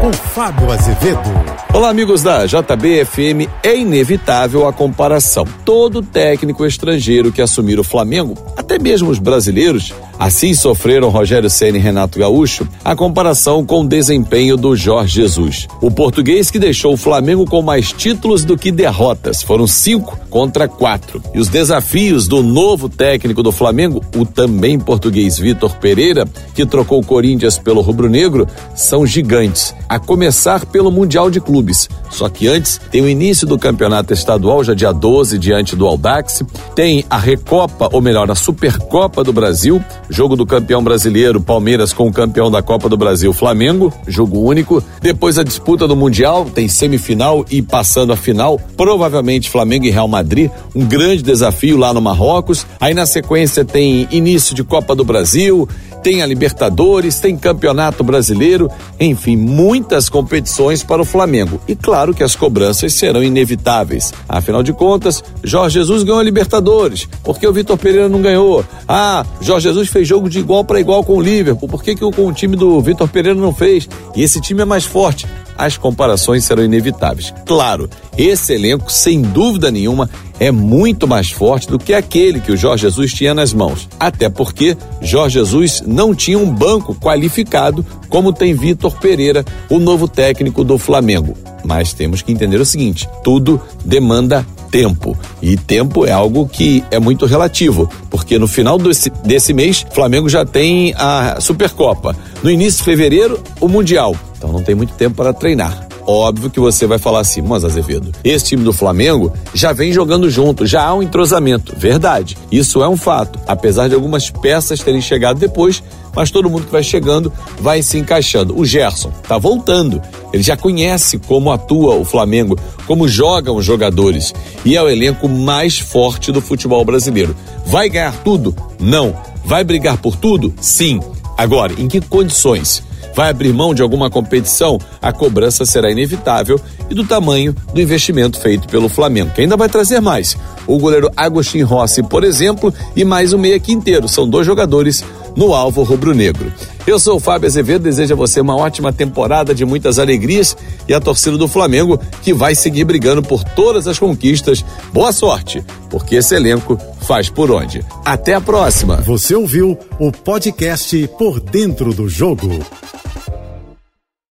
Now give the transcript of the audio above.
com Fábio Azevedo. Olá, amigos da JBFM. É inevitável a comparação. Todo técnico estrangeiro que assumir o Flamengo, até mesmo os brasileiros, Assim sofreram Rogério Ceni e Renato Gaúcho a comparação com o desempenho do Jorge Jesus. O português que deixou o Flamengo com mais títulos do que derrotas, foram cinco contra quatro. E os desafios do novo técnico do Flamengo, o também português Vitor Pereira, que trocou o Corinthians pelo rubro-negro, são gigantes. A começar pelo Mundial de Clubes. Só que antes tem o início do campeonato estadual, já dia 12, diante do Aldax. Tem a Recopa, ou melhor, a Supercopa do Brasil, jogo do campeão brasileiro, Palmeiras com o campeão da Copa do Brasil, Flamengo, jogo único. Depois a disputa do Mundial, tem semifinal e passando a final, provavelmente Flamengo e Real Madrid, um grande desafio lá no Marrocos. Aí na sequência tem início de Copa do Brasil, tem a Libertadores, tem Campeonato Brasileiro, enfim, muitas competições para o Flamengo. E claro que as cobranças serão inevitáveis. Afinal de contas, Jorge Jesus ganhou a Libertadores, porque o Vitor Pereira não ganhou? Ah, Jorge Jesus fez jogo de igual para igual com o Liverpool, por que, que o, com o time do Vitor Pereira não fez? E esse time é mais forte as comparações serão inevitáveis. Claro, esse elenco, sem dúvida nenhuma, é muito mais forte do que aquele que o Jorge Jesus tinha nas mãos. Até porque Jorge Jesus não tinha um banco qualificado como tem Vitor Pereira, o novo técnico do Flamengo. Mas temos que entender o seguinte: tudo demanda tempo. E tempo é algo que é muito relativo, porque no final desse, desse mês, Flamengo já tem a Supercopa. No início de fevereiro, o Mundial. Então não tem muito tempo para treinar. Óbvio que você vai falar assim, mas Azevedo, esse time do Flamengo já vem jogando junto, já há um entrosamento. Verdade, isso é um fato. Apesar de algumas peças terem chegado depois, mas todo mundo que vai chegando vai se encaixando. O Gerson tá voltando, ele já conhece como atua o Flamengo, como jogam os jogadores e é o elenco mais forte do futebol brasileiro. Vai ganhar tudo? Não. Vai brigar por tudo? Sim. Agora, em que condições? Vai abrir mão de alguma competição, a cobrança será inevitável e do tamanho do investimento feito pelo Flamengo, que ainda vai trazer mais. O goleiro Agostinho Rossi, por exemplo, e mais o meia quinteiro. São dois jogadores no alvo rubro-negro. Eu sou o Fábio Azevedo, desejo a você uma ótima temporada de muitas alegrias e a torcida do Flamengo que vai seguir brigando por todas as conquistas. Boa sorte, porque esse elenco faz por onde. Até a próxima. Você ouviu o podcast Por Dentro do Jogo.